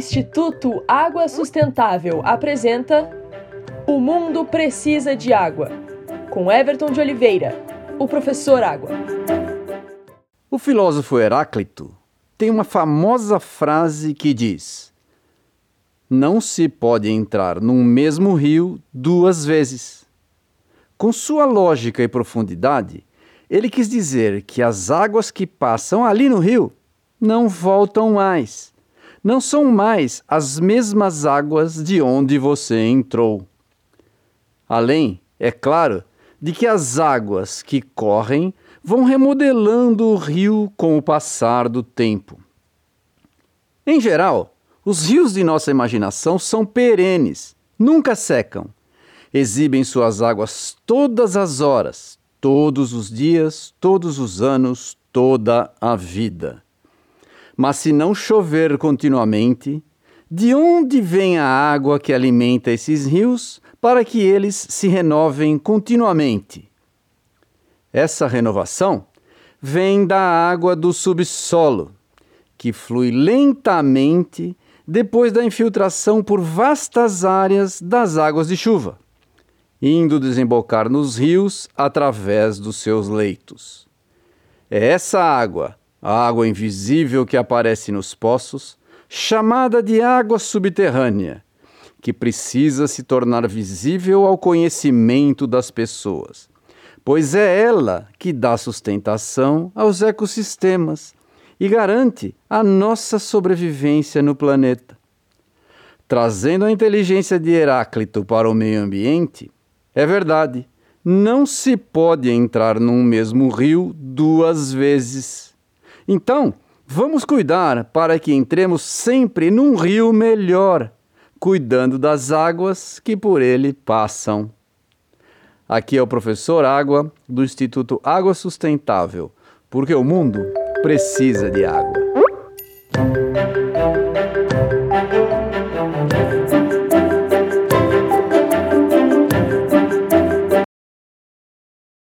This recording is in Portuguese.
Instituto Água Sustentável apresenta O Mundo Precisa de Água, com Everton de Oliveira, o professor Água. O filósofo Heráclito tem uma famosa frase que diz: Não se pode entrar num mesmo rio duas vezes. Com sua lógica e profundidade, ele quis dizer que as águas que passam ali no rio não voltam mais. Não são mais as mesmas águas de onde você entrou. Além, é claro, de que as águas que correm vão remodelando o rio com o passar do tempo. Em geral, os rios de nossa imaginação são perenes, nunca secam. Exibem suas águas todas as horas, todos os dias, todos os anos, toda a vida. Mas se não chover continuamente, de onde vem a água que alimenta esses rios para que eles se renovem continuamente? Essa renovação vem da água do subsolo, que flui lentamente depois da infiltração por vastas áreas das águas de chuva indo desembocar nos rios através dos seus leitos. É essa água, a água invisível que aparece nos poços, chamada de água subterrânea, que precisa se tornar visível ao conhecimento das pessoas, pois é ela que dá sustentação aos ecossistemas e garante a nossa sobrevivência no planeta. Trazendo a inteligência de Heráclito para o meio ambiente, é verdade, não se pode entrar num mesmo rio duas vezes. Então, vamos cuidar para que entremos sempre num rio melhor, cuidando das águas que por ele passam. Aqui é o professor Água, do Instituto Água Sustentável, porque o mundo precisa de água.